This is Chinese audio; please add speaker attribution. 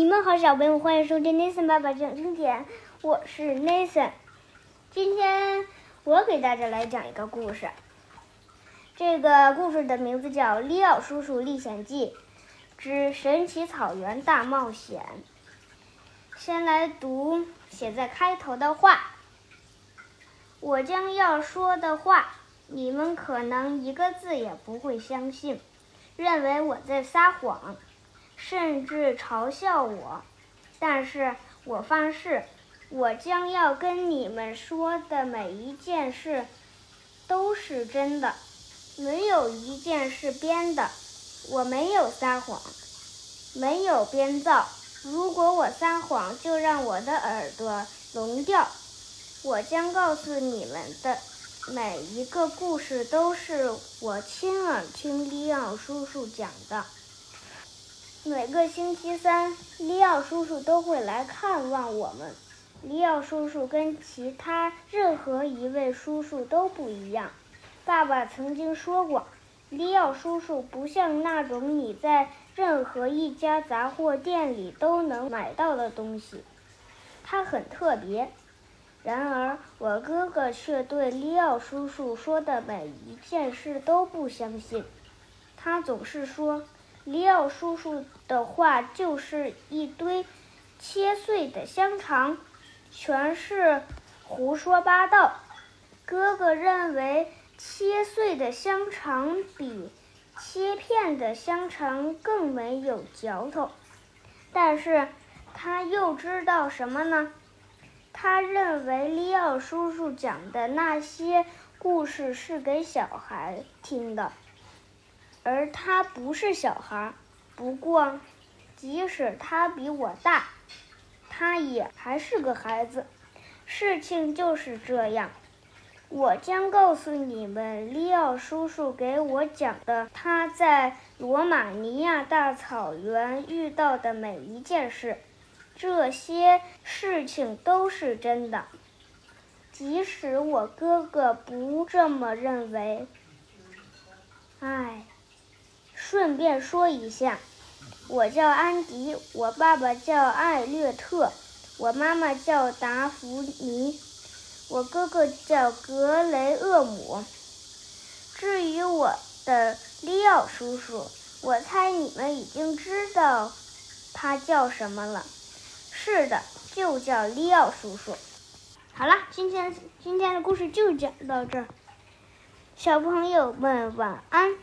Speaker 1: 你们好，小朋友，欢迎收听 Nathan 爸爸讲经典，我是 Nathan。今天我给大家来讲一个故事，这个故事的名字叫《利奥叔叔历险记之神奇草原大冒险》。先来读写在开头的话：我将要说的话，你们可能一个字也不会相信，认为我在撒谎。甚至嘲笑我，但是我发誓，我将要跟你们说的每一件事都是真的，没有一件是编的。我没有撒谎，没有编造。如果我撒谎，就让我的耳朵聋掉。我将告诉你们的每一个故事，都是我亲耳听利奥叔叔讲的。每个星期三，利奥叔叔都会来看望我们。利奥叔叔跟其他任何一位叔叔都不一样。爸爸曾经说过，利奥叔叔不像那种你在任何一家杂货店里都能买到的东西，他很特别。然而，我哥哥却对利奥叔叔说的每一件事都不相信。他总是说。利奥叔叔的话就是一堆切碎的香肠，全是胡说八道。哥哥认为切碎的香肠比切片的香肠更没有嚼头，但是他又知道什么呢？他认为利奥叔叔讲的那些故事是给小孩听的。而他不是小孩，不过，即使他比我大，他也还是个孩子。事情就是这样。我将告诉你们，利奥叔叔给我讲的他在罗马尼亚大草原遇到的每一件事，这些事情都是真的，即使我哥哥不这么认为。唉。顺便说一下，我叫安迪，我爸爸叫艾略特，我妈妈叫达芙妮，我哥哥叫格雷厄姆。至于我的利奥叔叔，我猜你们已经知道他叫什么了。是的，就叫利奥叔叔。好了，今天今天的故事就讲到这儿，小朋友们晚安。